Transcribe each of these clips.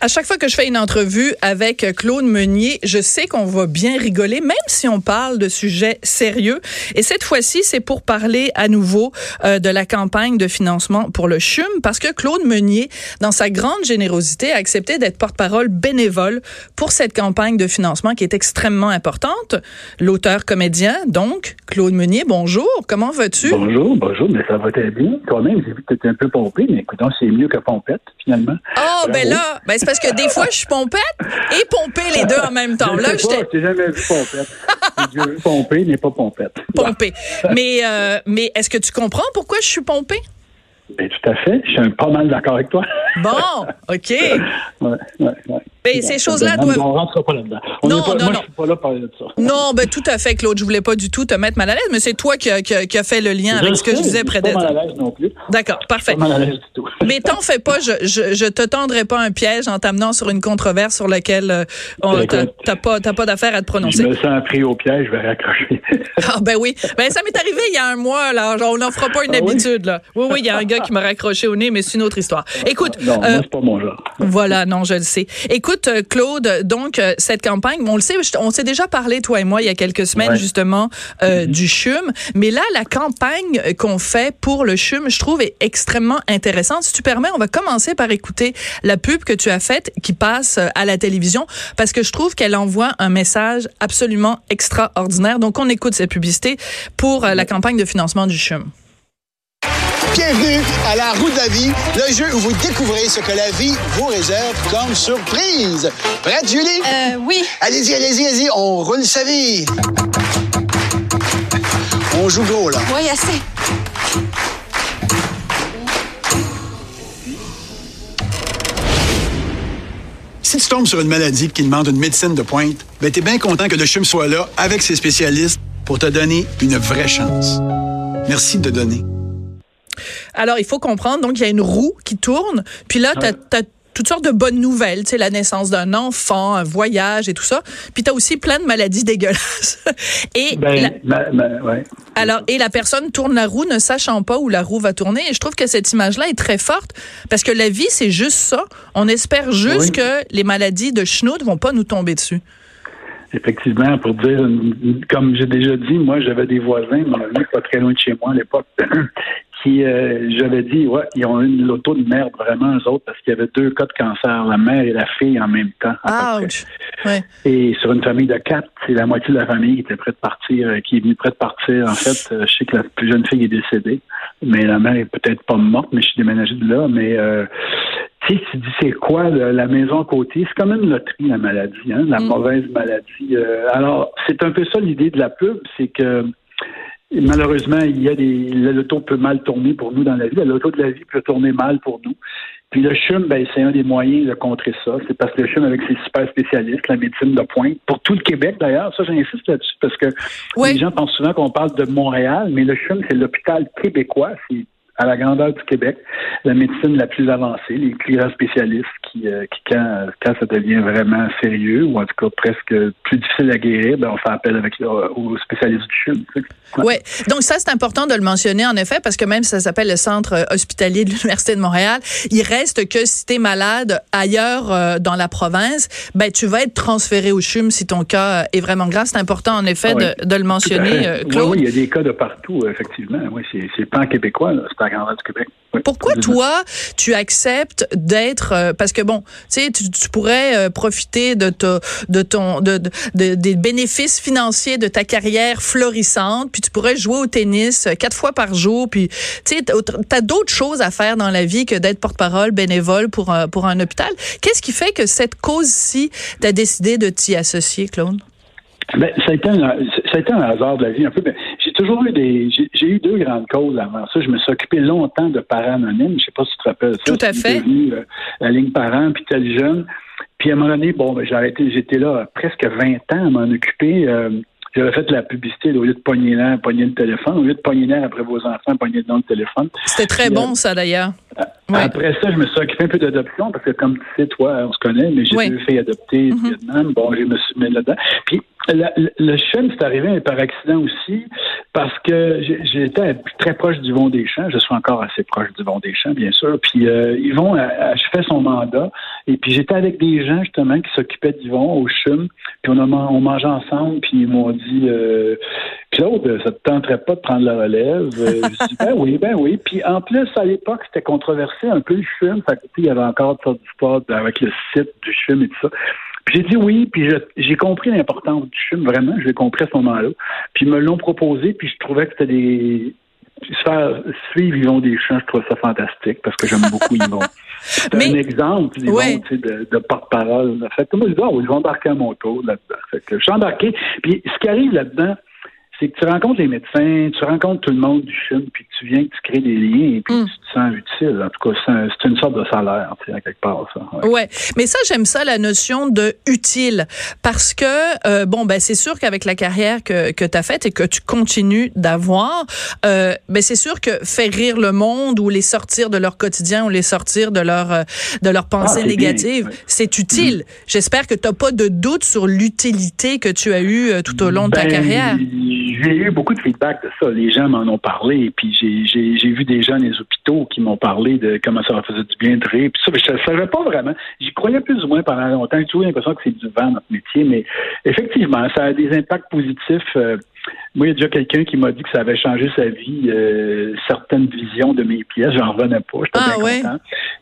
À chaque fois que je fais une entrevue avec Claude Meunier, je sais qu'on va bien rigoler, même si on parle de sujets sérieux. Et cette fois-ci, c'est pour parler à nouveau euh, de la campagne de financement pour le CHUM, parce que Claude Meunier, dans sa grande générosité, a accepté d'être porte-parole bénévole pour cette campagne de financement qui est extrêmement importante. L'auteur comédien, donc, Claude Meunier, bonjour. Comment vas-tu? Bonjour, bonjour, mais ça va très bien. Toi-même, j'ai vu que tu étais un peu pompé, mais écoute, c'est mieux que pompette, finalement. Oh, ben là, ben parce que des fois, je suis pompette et pompée les deux en même temps. Je là, sais pas, j'ai jamais vu pompette. j'ai vu pompée, mais pas pompette. Pompée. Mais, euh, mais est-ce que tu comprends pourquoi je suis pompée? Ben, tout à fait. Je suis pas mal d'accord avec toi. Bon, OK. ouais, ouais, ouais. Mais ces choses-là Ben, doivent. On rentre pas là-dedans. On Non, pas- non, moi, non. je suis pas là pour parler de ça. Non, ben tout à fait, Claude. Je voulais pas du tout te mettre mal à l'aise, mais c'est toi qui a, qui a- qui a fait le lien avec ce que je sais, disais suis près pas d'être. mal à l'aise non plus. D'accord, parfait. Pas mal à l'aise du tout. Mais t'en fais pas, je, je, je te tendrai pas un piège en t'amenant sur une controverse sur laquelle euh, on- t'as pas, t'as pas d'affaire à te Je prononcer. me sens pris au piège, je vais raccrocher. Ah ben oui, ben ça m'est arrivé il y a un mois là, on n'en fera pas une Ah oui? habitude là. Oui oui, il y a un gars qui m'a raccroché au nez, mais c'est une autre histoire. Écoute, non, euh, c'est pas mon genre. Voilà, non, je le sais. Écoute, euh, Claude, donc euh, cette campagne, on le sait, on s'est déjà parlé toi et moi il y a quelques semaines Ouais. justement euh, du CHUM, mais là la campagne qu'on fait pour le CHUM, je trouve est extrêmement intéressante. Si tu permets, on va commencer par écouter la pub que tu as faite qui passe à la télévision parce que je trouve qu'elle envoie un message absolument extraordinaire. Donc on écoute cette publicité pour la campagne de financement du CHUM. Bienvenue à la roue de la vie, le jeu où vous découvrez ce que la vie vous réserve comme surprise. Prête, Julie? Euh, oui. Allez-y, allez-y, allez-y, on roule sa vie. On joue gros, là. Oui, assez. Si tu tombes sur une maladie qui demande une médecine de pointe, ben t'es bien content que le CHUM soit là avec ses spécialistes pour te donner une vraie chance. Merci de donner. Alors, il faut comprendre, donc, il y a une roue qui tourne, puis là, tu as, toutes sortes de bonnes nouvelles, tu sais, la naissance d'un enfant, un voyage et tout ça. Puis tu as aussi plein de maladies dégueulasses. et, Ben, la, ouais. alors, et la personne tourne la roue ne sachant pas où la roue va tourner. Et je trouve que cette image-là est très forte parce que la vie, c'est juste ça. On espère juste Oui. que les maladies de schnout vont pas nous tomber dessus. Effectivement, pour dire, comme j'ai déjà dit, moi, j'avais des voisins, pas très loin de chez moi à l'époque, qui, euh, j'avais dit, ouais, ils ont eu une loto de merde, vraiment, eux autres, parce qu'il y avait deux cas de cancer, la mère et la fille en même temps. Ouch. Ouais. Et sur une famille de quatre, c'est la moitié de la famille qui était prête de partir, euh, qui est venue prête de partir. En fait, euh, je sais que la plus jeune fille est décédée, mais la mère est peut-être pas morte, mais je suis déménagé de là. Mais euh, tu sais, tu dis c'est quoi le- la maison à côté C'est comme une loterie la maladie, hein, la Mm. mauvaise maladie. Alors c'est un peu ça l'idée de la pub, c'est que malheureusement il y a des le loto peut mal tourner pour nous dans la vie, le loto de la vie peut tourner mal pour nous. Puis le CHUM, ben, c'est un des moyens de contrer ça. C'est parce que le CHUM, avec ses super spécialistes, la médecine de pointe, pour tout le Québec d'ailleurs, ça j'insiste là-dessus parce que les gens pensent souvent qu'on parle de Montréal, mais le CHUM, c'est l'hôpital québécois, c'est à la grandeur du Québec, la médecine la plus avancée, les clients spécialistes qui, euh, qui quand, quand ça devient vraiment sérieux, ou en tout cas presque plus difficile à guérir, ben, on fait appel avec aux spécialistes du CHUM. tu. Ouais. Donc ça, c'est important de le mentionner en effet parce que même si ça s'appelle le centre euh, hospitalier de l'université de Montréal, il reste que si t'es malade ailleurs euh, dans la province, ben tu vas être transféré au CHUM si ton cas est vraiment grave. C'est important en effet Ah de, de le mentionner, euh, Oui, Claude. oui, il y a des cas de partout, effectivement. Oui, c'est, pas québécois, là, la grandeur du Québec. Oui. Pourquoi toi, tu acceptes d'être euh, parce que bon, tu sais, tu, pourrais euh, profiter de ta, de ton, de, de- de- des bénéfices financiers de ta carrière florissante, puis tu pourrais jouer au tennis euh, quatre fois par jour, puis tu sais, t'as d'autres choses à faire dans la vie que d'être porte-parole bénévole pour un, pour un hôpital. Qu'est-ce qui fait que cette cause-ci, t'as décidé de t'y associer, Claude? Ben, ça, a été un, ça a été un hasard de la vie un peu. Toujours eu des. J'ai, eu deux grandes causes avant ça. Je me suis occupé longtemps de parents anonymes. Je sais pas si tu te rappelles ça. Tout à fait. devenu, euh, la ligne parents, puis tel jeune. Puis à un moment donné, bon, ben, j'ai arrêté. J'étais là presque 20 ans à m'en occuper. Euh, j'avais fait de la publicité au lieu de pogner l'air, pogner le téléphone. Au lieu de pogner l'air après vos enfants, pogner dans le téléphone. C'était très bon, euh, ça, d'ailleurs. Ouais. Après ça, je me suis occupé un peu d'adoption parce que, comme tu sais, toi, on se connaît, mais j'ai Oui. deux filles adoptées Mhm. Vietnam. Bon, je me suis mis là-dedans. Puis, le chum, c'est arrivé par accident aussi, parce que j'étais très proche d'Yvon Deschamps. Je suis encore assez proche d'Yvon Deschamps, bien sûr. Puis euh, Yvon fait son mandat. Et puis j'étais avec des gens, justement, qui s'occupaient d'Yvon au CHUM. Puis on, a, on mangeait ensemble, puis ils m'ont dit euh, Claude, ça te tenterait pas de prendre la relève? Euh, je dis Ben oui, ben oui. Puis en plus, à l'époque, c'était controversé un peu le CHUM. Fait il y avait encore toutes sortes d'histoires avec le site du CHUM et tout ça. J'ai dit oui, puis j'ai compris l'importance du film, vraiment, je l'ai compris à ce moment-là. Puis ils me l'ont proposé, puis je trouvais que c'était des... Se faire suivre Yvon Deschamps, je trouve ça fantastique, parce que j'aime beaucoup Yvon. C'est un exemple, Yvon, tu sais, de, de porte-parole. Fait que moi, je dis, oh, je vais embarquer à mon tour là-dedans. Fait que je suis embarqué. Puis ce qui arrive là-dedans, c'est que tu rencontres les médecins, tu rencontres tout le monde du film, puis tu viens, tu crées des liens, et puis mm. tu te sens utile. En tout cas, c'est une sorte de salaire, tu sais, quelque part, ça. Ouais. Mais ça, j'aime ça, la notion de utile. Parce que, euh, bon, ben, c'est sûr qu'avec la carrière que, que tu as faite et que tu continues d'avoir, euh, ben, c'est sûr que faire rire le monde ou les sortir de leur quotidien ou les sortir de leur, euh, de leurs pensées ah, négatives, c'est utile. Mm. J'espère que tu n'as pas de doute sur l'utilité que tu as eue euh, tout au long de ta ben, carrière j'ai eu beaucoup de feedback de ça. Les gens m'en ont parlé. Puis j'ai vu des gens dans les hôpitaux qui m'ont parlé de comment ça leur faisait du bien de rire. Puis ça, je ne savais pas vraiment. J'y croyais plus ou moins pendant longtemps. J'ai toujours l'impression que c'est du vent, notre métier. Mais effectivement, ça a des impacts positifs. Euh, moi, il y a déjà quelqu'un qui m'a dit que ça avait changé sa vie, euh, certaines visions de mes pièces. J'en revenais pas. J'étais ah, bien content.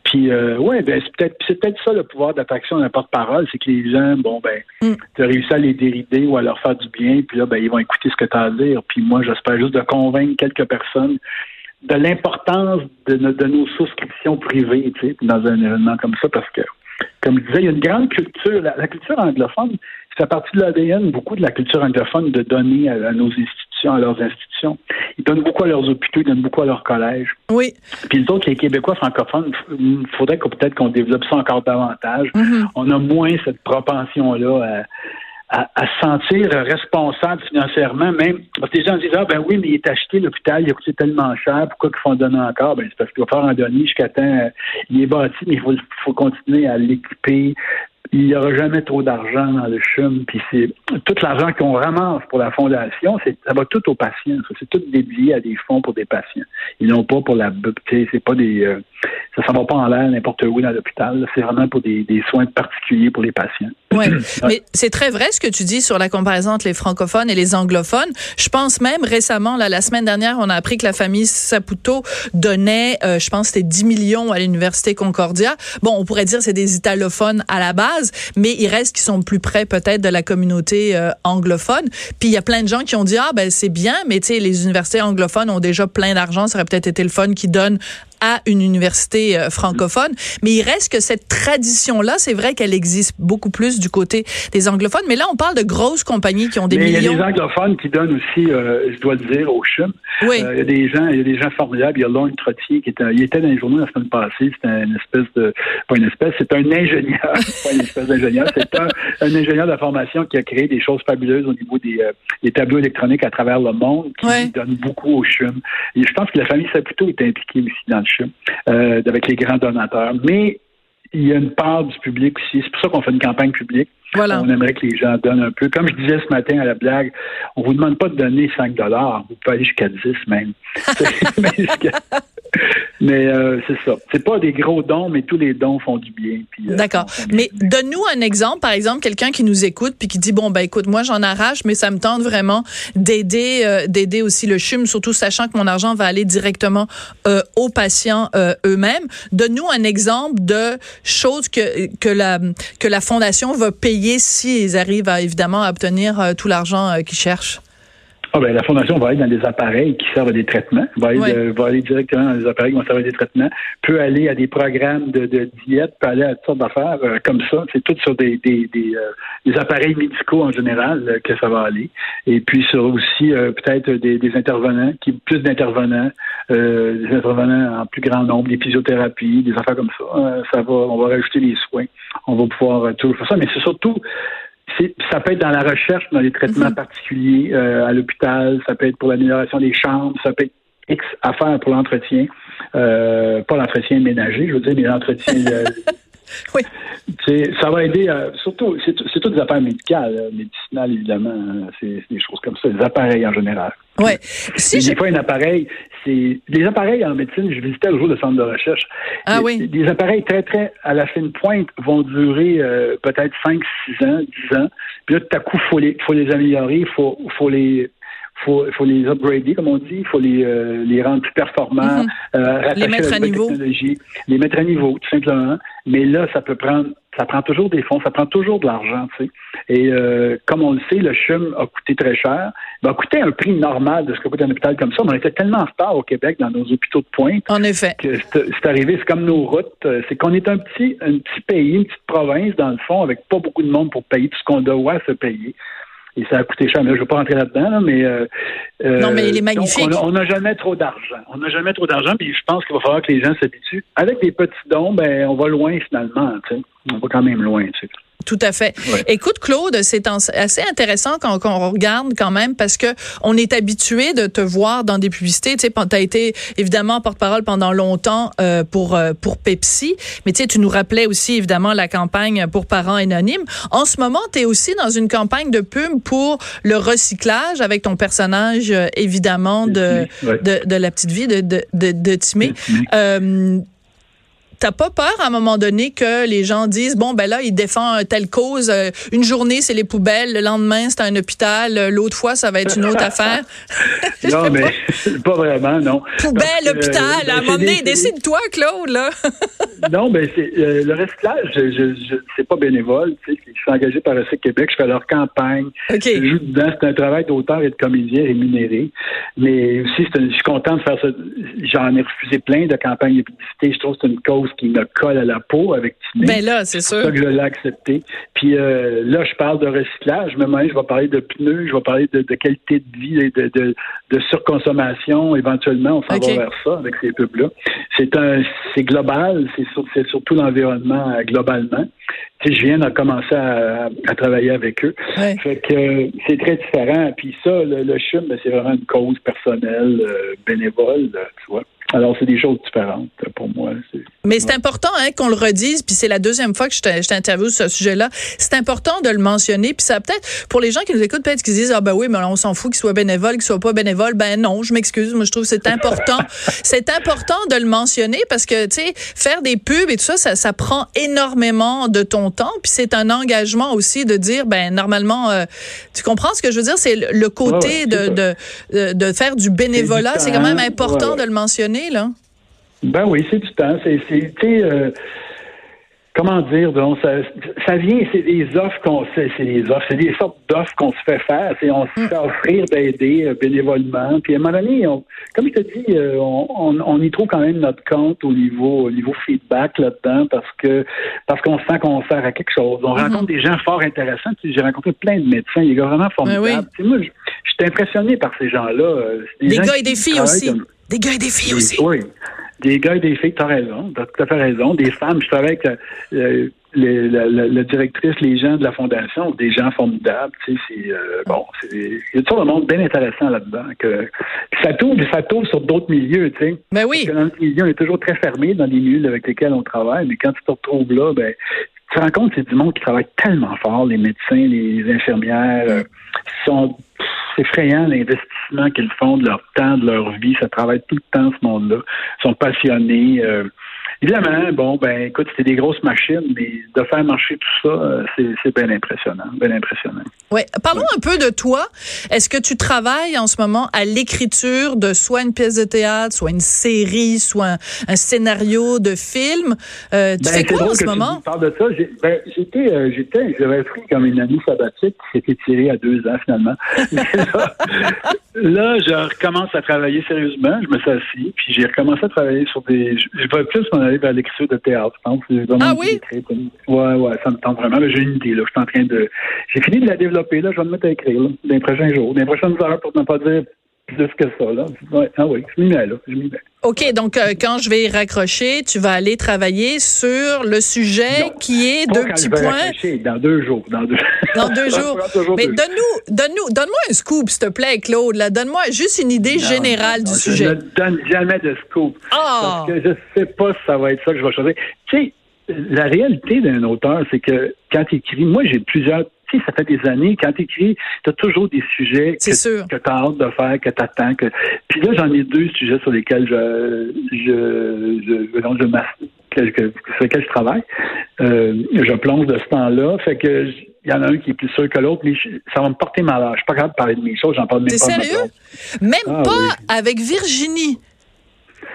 Puis, euh, ouais, ben, c'est peut-être, c'est peut-être ça le pouvoir d'attraction d'un porte-parole, c'est que les gens, bon, ben, mm. tu as réussi à les dérider ou à leur faire du bien, puis là, ben, ils vont écouter ce que tu as à dire. Puis moi, j'espère juste de convaincre quelques personnes de l'importance de, de, nos souscriptions privées, tu sais, dans un événement comme ça, parce que, comme je disais, il y a une grande culture, la culture anglophone, ça partie de l'ADN, beaucoup de la culture anglophone, de donner à, nos institutions, à leurs institutions. Ils donnent beaucoup à leurs hôpitaux, ils donnent beaucoup à leurs collèges. Oui. Puis les autres, les Québécois francophones, il faudrait que peut-être qu'on développe ça encore davantage. Mm-hmm. On a moins cette propension-là à, à, se sentir responsable financièrement, même parce que les gens disent Ah ben oui, mais il est acheté l'hôpital, il a coûté tellement cher, pourquoi qu'ils font donner encore? Ben c'est parce qu'il va faire en donner jusqu'à temps. Euh, il est bâti, mais il faut, faut continuer à l'équiper, il n'y aura jamais trop d'argent dans le CHUM. Puis c'est tout l'argent qu'on ramasse pour la fondation, ça va tout aux patients. C'est tout dédié à des fonds pour des patients. Ils n'ont pas pour la c'est pas des euh, ça ne va pas en l'air n'importe où dans l'hôpital. C'est vraiment pour des, des, soins particuliers pour les patients. Ouais, mais c'est très vrai ce que tu dis sur la comparaison entre les francophones et les anglophones. Je pense même récemment, là, la semaine dernière, on a appris que la famille Saputo donnait, euh, je pense, c'était 10 millions à l'université Concordia. Bon, on pourrait dire c'est des italophones à la base, mais il reste qui sont plus près peut-être de la communauté euh, anglophone. Puis il y a plein de gens qui ont dit ah ben c'est bien, mais tu sais les universités anglophones ont déjà plein d'argent, ça aurait peut-être été le fun qui donne à une université euh, francophone. Mais il reste que cette tradition-là, c'est vrai qu'elle existe beaucoup plus du côté des anglophones. Mais là, on parle de grosses compagnies qui ont des millions. Il y a des anglophones qui donnent aussi, euh, je dois le dire, au CHUM. Oui. Euh, il y a des gens, il y a des gens formidables. Il y a Lorne Trottier qui était, il était dans les journaux la semaine passée. C'est une espèce de, pas une espèce, c'est un ingénieur, pas une espèce d'ingénieur. C'est un, un, ingénieur de la formation qui a créé des choses fabuleuses au niveau des, des tableaux électroniques à travers le monde, qui donne beaucoup au CHUM. Et je pense que la famille Saputo est impliquée aussi dans le euh, avec les grands donateurs. Mais il y a une part du public aussi. C'est pour ça qu'on fait une campagne publique. Voilà. On aimerait que les gens donnent un peu. Comme je disais ce matin à la blague, on vous demande pas de donner 5 dollars. Vous pouvez aller jusqu'à 10 même. Mais euh, c'est ça. C'est pas des gros dons, mais tous les dons font du bien. Euh, D'accord. Mais donne-nous un exemple, par exemple, quelqu'un qui nous écoute puis qui dit bon ben écoute, moi j'en arrache, mais ça me tente vraiment d'aider, euh, d'aider aussi le CHUM, surtout sachant que mon argent va aller directement aux patients eux-mêmes. Donne-nous un exemple de choses que que la que la fondation va payer s'ils arrivent à évidemment à obtenir tout l'argent qu'ils cherchent. Ah ben, la Fondation va aller dans des appareils qui servent à des traitements, va aller, va aller directement dans des appareils qui vont servir à des traitements, peut aller à des programmes de, de diète, peut aller à toutes sortes d'affaires euh, comme ça. C'est tout sur des, des, des, euh, des, appareils médicaux en général euh, que ça va aller. Et puis sur aussi peut-être des, des, intervenants, qui plus d'intervenants, des intervenants en plus grand nombre, des physiothérapies, des affaires comme ça. ça va, on va rajouter les soins. On va pouvoir tout faire ça, mais c'est surtout ça peut être dans la recherche, dans les traitements mhm. particuliers euh, à l'hôpital, ça peut être pour l'amélioration des chambres, ça peut être X affaires pour l'entretien, euh, pas l'entretien ménager, je veux dire, mais l'entretien Oui. Ça va aider, à, surtout, c'est toutes des affaires médicales, médicinales évidemment, hein. c'est des choses comme ça, des appareils en général. Ouais. Si des fois, un appareil, c'est des appareils en médecine. Je visitais le jour le centre de recherche. Ah oui. Des appareils très très à la fine pointe vont durer euh, peut-être 5, 6 ans, 10 ans. Puis là, tout à coup, faut les faut les améliorer, faut faut les faut, faut les upgrader, comme on dit, il faut les, euh, les rendre plus performants, Mhm. euh, les mettre à niveau, les mettre à niveau, tout simplement. Mais là, ça peut prendre, ça prend toujours des fonds, ça prend toujours de l'argent, tu sais. Et euh, comme on le sait, le CHUM a coûté très cher. Il a coûté un prix normal de ce que coûte un hôpital comme ça. Mais on était tellement en retard au Québec dans nos hôpitaux de pointe. En effet. Que c'est arrivé, c'est comme nos routes. C'est qu'on est un petit, un petit pays, une petite province, dans le fond, avec pas beaucoup de monde pour payer tout ce qu'on doit se payer et ça a coûté cher. Mais je ne veux pas rentrer là-dedans, mais euh, non, mais il est magnifique. on n'a jamais trop d'argent. On n'a jamais trop d'argent, puis je pense qu'il va falloir que les gens s'habituent. Avec des petits dons, ben on va loin finalement. Tu sais. On va quand même loin. Tu sais. Tout à fait. Ouais. Écoute, Claude, c'est assez intéressant quand, quand, on regarde quand même parce que on est habitué de te voir dans des publicités. Tu sais, tu as été évidemment porte-parole pendant longtemps euh, pour euh, pour Pepsi, mais tu sais, tu nous rappelais aussi évidemment la campagne pour parents anonymes. En ce moment, tu es aussi dans une campagne de pub pour le recyclage avec ton personnage euh, évidemment de, de, de la petite vie de de de, de Timé. Euh, T'as pas peur à un moment donné que les gens disent bon ben là il défend telle cause euh, une journée c'est les poubelles le lendemain c'est un hôpital euh, l'autre fois ça va être une autre affaire? Non mais pas. pas vraiment non. Poubelle hôpital euh, à un moment donné décide-toi Claude là. Non ben c'est le recyclage je, je, je c'est pas bénévole tu sais je suis engagé par Recyc Québec je fais leur campagne. Okay. je joue dedans c'est un travail d'auteur et de comédien rémunéré. Mais aussi je suis content de faire ça. J'en ai refusé plein de campagnes de publicité je trouve que c'est une cause qui me colle à la peau avec Timé. Ben là, c'est sûr. Ça que je l'ai accepté. Puis euh, là, je parle de recyclage, mais moi, je vais parler de pneus, je vais parler de, de qualité de vie, de, de, de surconsommation. Éventuellement, on s'en okay. va vers ça avec ces pubs-là. C'est un, c'est global, c'est sur, surtout l'environnement euh, globalement. Tu sais, je viens de commencer à, à, travailler avec eux. Ouais. Fait que euh, c'est très différent. Puis ça, le, le CHUM, ben, c'est vraiment une cause personnelle, bénévole, tu vois. Alors, c'est des choses différentes pour moi. Mais c'est important hein, qu'on le redise, puis c'est la deuxième fois que je t'interviewe sur ce sujet-là. C'est important de le mentionner, puis ça peut-être, pour les gens qui nous écoutent, peut-être qu'ils disent, ah ben oui, mais on s'en fout qu'il soit bénévole, qu'il soit pas bénévole. Ben non, je m'excuse. Moi, je trouve que c'est important. c'est important de le mentionner parce que, tu sais, faire des pubs et tout ça, ça, ça prend énormément de ton temps, puis c'est un engagement aussi de dire, ben normalement, euh, tu comprends ce que je veux dire? C'est le côté ouais, ouais, de, de, de, faire du bénévolat. C'est quand même important de le mentionner. Là? Ben oui, c'est du temps. C'est, euh, comment dire, donc, ça, ça vient, c'est des offres qu'on fait, c'est des offres, c'est des sortes d'offres qu'on se fait faire. C'est, on se fait offrir d'aider euh, bénévolement. Puis à un moment donné, on, comme je te dis, euh, on, on, on, y trouve quand même notre compte au niveau, au niveau feedback là-dedans parce que parce qu'on sent qu'on sert à quelque chose. On mm-hmm. rencontre des gens fort intéressants. J'ai rencontré plein de médecins, il y a vraiment formidables. Oui. Sais, moi, je, suis impressionné par ces gens-là. Des, des gars et des filles aussi. Comme... Des gars et des filles aussi. Oui. Des gars et des filles, tu as raison. Tu as tout à fait raison. Des femmes, je travaille avec euh, les, la, la, la, directrice, les gens de la fondation, des gens formidables. Tu sais, c'est euh, bon, il y a tout un monde bien intéressant là-dedans. Que ça tourne, ça tourne sur d'autres milieux, tu sais. Ben oui. Parce que dans notre milieu, on est toujours très fermé dans les milieux avec lesquels on travaille, mais quand tu te retrouves là, ben tu te rends compte que c'est du monde qui travaille tellement fort, les médecins, les infirmières, euh, sont c'est effrayant l'investissement qu'ils font de leur temps, de leur vie. Ça travaille tout le temps, ce monde-là. Ils sont passionnés. Euh, évidemment, bon, ben, écoute, c'est des grosses machines, mais de faire marcher tout ça, c'est bien impressionnant. Bien impressionnant. Oui. Parlons ouais. un peu de toi. Est-ce que tu travailles en ce moment à l'écriture de soit une pièce de théâtre, soit une série, soit un, un scénario de film? Euh, tu ben, fais quoi en ce moment? Tu de ça. Ben, j'étais, euh, j'étais, j'avais pris comme une année sabbatique qui s'était tirée à deux ans, finalement. là, là, je recommence à travailler sérieusement. Je me suis assis, puis j'ai recommencé à travailler sur des. Je vais plus aller vers l'écriture de théâtre, je pense. Ah oui? Ouais, ouais, ça me tente vraiment. J'ai une idée, là. Je suis en train de. J'ai fini de la développer, là. Je vais me mettre à écrire, là, dans les prochains jours, dans les prochaines heures, pour ne pas dire plus que ça, là. Ouais, ah oui, je m'y mets, là. Je m'y mets. OK, donc euh, quand je vais y raccrocher, tu vas aller travailler sur le sujet non, qui est deux petits points. Dans deux jours. Dans deux, dans deux jours. Mais donne-nous, donne-nous, donne-moi un scoop, s'il te plaît, Claude. Là, donne-moi juste une idée non, générale non, du je sujet. Je ne donne jamais de scoop. Oh. Parce que je sais pas si ça va être ça que je vais choisir. Tu sais, la réalité d'un auteur, c'est que quand il écrit, moi j'ai plusieurs ça fait des années, quand tu écris, tu as toujours des sujets que, que tu as hâte de faire, que tu attends. Que... Puis là, j'en ai deux sujets sur lesquels je, je, je, je, je que, sur lesquels je travaille. Euh, je plonge de ce temps-là. Fait que il y en a un qui est plus sûr que l'autre, mais ça va me porter malheur. Je suis pas capable de parler de mes choses, j'en parle même pas. T'es sérieux? Même ah pas avec Virginie.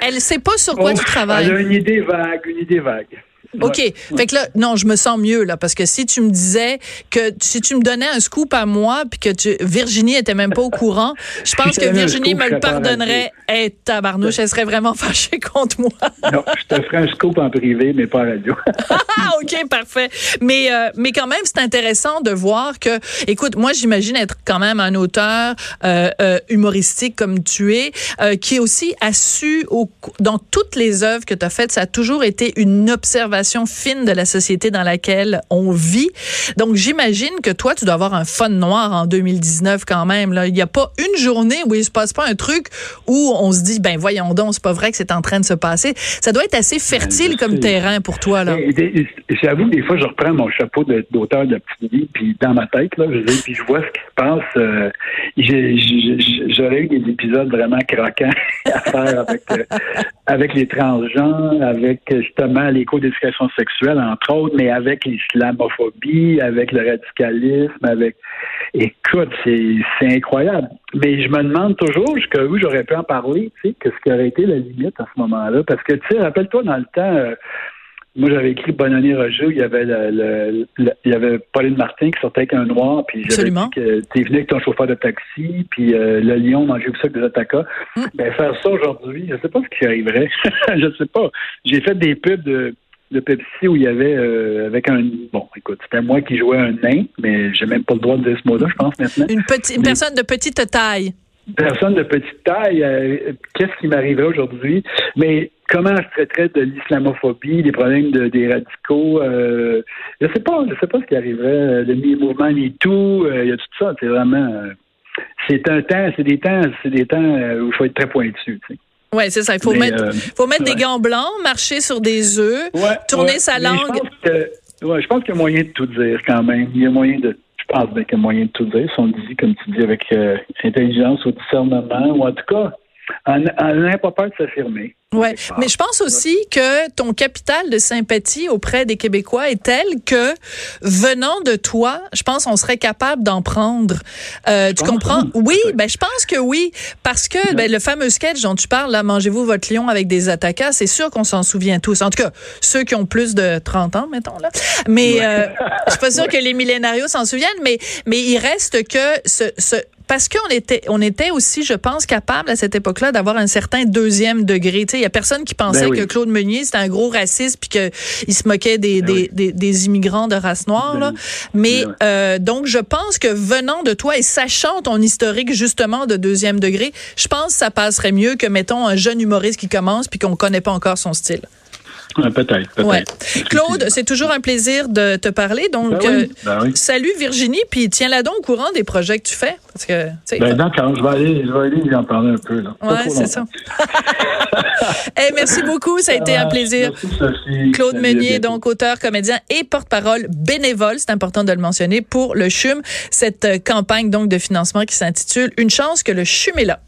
Elle sait pas sur quoi tu travailles. Elle a une idée vague, une idée vague. OK. Fait que là, non, je me sens mieux, là, parce que si tu me disais que, si tu me donnais un scoop à moi, puis que tu, Virginie était même pas au courant, je pense que Virginie me le pardonnerait. Et hey, tabarnouche, elle serait vraiment fâchée contre moi. non, je te ferai un scoop en privé, mais pas à radio. ah, OK, parfait. Mais, euh, mais quand même, c'est intéressant de voir que, écoute, moi, j'imagine être quand même un auteur euh, euh, humoristique comme tu es, qui aussi a su, au, dans toutes les œuvres que tu as faites, ça a toujours été une observation fine de la société dans laquelle on vit. Donc, j'imagine que toi, tu dois avoir un fun noir en 2019 quand même. Là. Il n'y a pas une journée où il se passe pas un truc où on se dit, ben voyons donc, c'est pas vrai que c'est en train de se passer. Ça doit être assez fertile comme terrain pour toi. là. J'avoue des fois, je reprends mon chapeau d'auteur de, petite vie, puis dans ma tête, là, je puis je vois ce qui se passe. Euh, j'aurais eu des épisodes vraiment croquants à faire avec, euh, avec les transgenres, avec justement les cours d'éducation sexuelle, entre autres, mais avec l'islamophobie, avec le radicalisme, avec... Écoute, c'est incroyable. Mais je me demande toujours jusqu'où j'aurais pu en parler, tu sais, qu'est-ce qui aurait été la limite à ce moment-là. Parce que, tu sais, rappelle-toi, dans le temps... Euh, moi, j'avais écrit Bonne année Roger, il y avait le, il y avait Pauline Martin qui sortait avec un noir, puis j'avais dit que t'es venu avec ton chauffeur de taxi, puis euh, le lion mangeait aussi avec des attaquas. Mm. Ben faire ça aujourd'hui, je sais pas ce qui arriverait. je sais pas. J'ai fait des pubs de de Pepsi où il y avait euh, avec un bon écoute c'était moi qui jouais un nain mais j'ai même pas le droit de dire ce mot-là je pense maintenant. Une petite personne de petite taille. personne de petite taille euh, qu'est-ce qui m'arriverait aujourd'hui? Mais comment je traiterais de l'islamophobie des problèmes de, des radicaux euh, je sais pas je sais pas ce qui arriverait le mouvement MeToo il y a tout ça c'est vraiment c'est un temps c'est des temps c'est des temps où il faut être très pointu tu sais. Oui, c'est ça. Il faut mettre, euh, faut mettre des gants blancs, marcher sur des œufs, tourner sa langue. Je pense, que, ouais, je pense qu'il y a moyen de tout dire quand même. Il y a moyen de. Je pense qu'il y a moyen de tout dire. Si on dit, comme tu dis, avec euh, intelligence ou discernement, ou en tout cas, en, en pas peur de s'affirmer. Ouais, mais je pense aussi que ton capital de sympathie auprès des Québécois est tel que venant de toi, je pense qu'on serait capable d'en prendre. Euh, tu comprends? Oui, ben je pense que oui, parce que ben, le fameux sketch dont tu parles, là, mangez-vous votre lion avec des attaquants, c'est sûr qu'on s'en souvient tous. En tout cas, ceux qui ont plus de 30 ans, mettons là. Mais euh, je suis pas sûre que les millénarios s'en souviennent, mais mais il reste que ce, ce parce qu'on était, on était aussi, je pense, capable à cette époque-là d'avoir un certain deuxième degré. Il y a personne qui pensait ben que Claude Meunier c'était un gros raciste puis qu'il se moquait des, ben des, des, immigrants de race noire. là. Ben Mais euh, donc, je pense que venant de toi et sachant ton historique justement de deuxième degré, je pense que ça passerait mieux que mettons un jeune humoriste qui commence puis qu'on connaît pas encore son style. Peut-être. Peut ouais. Claude, c'est toujours un plaisir de te parler. Donc, ben euh, ben salut Virginie, puis tiens-la donc au courant des projets que tu fais. Parce que, ben, d'accord, je vais aller, je vais aller en parler un peu. Ouais, c'est ça. hey, merci beaucoup, ça a été un plaisir. Merci, Claude Meunier, donc auteur, comédien et porte-parole bénévole, c'est important de le mentionner, pour le CHUM, cette euh, campagne donc de financement qui s'intitule Une chance que le CHUM est là.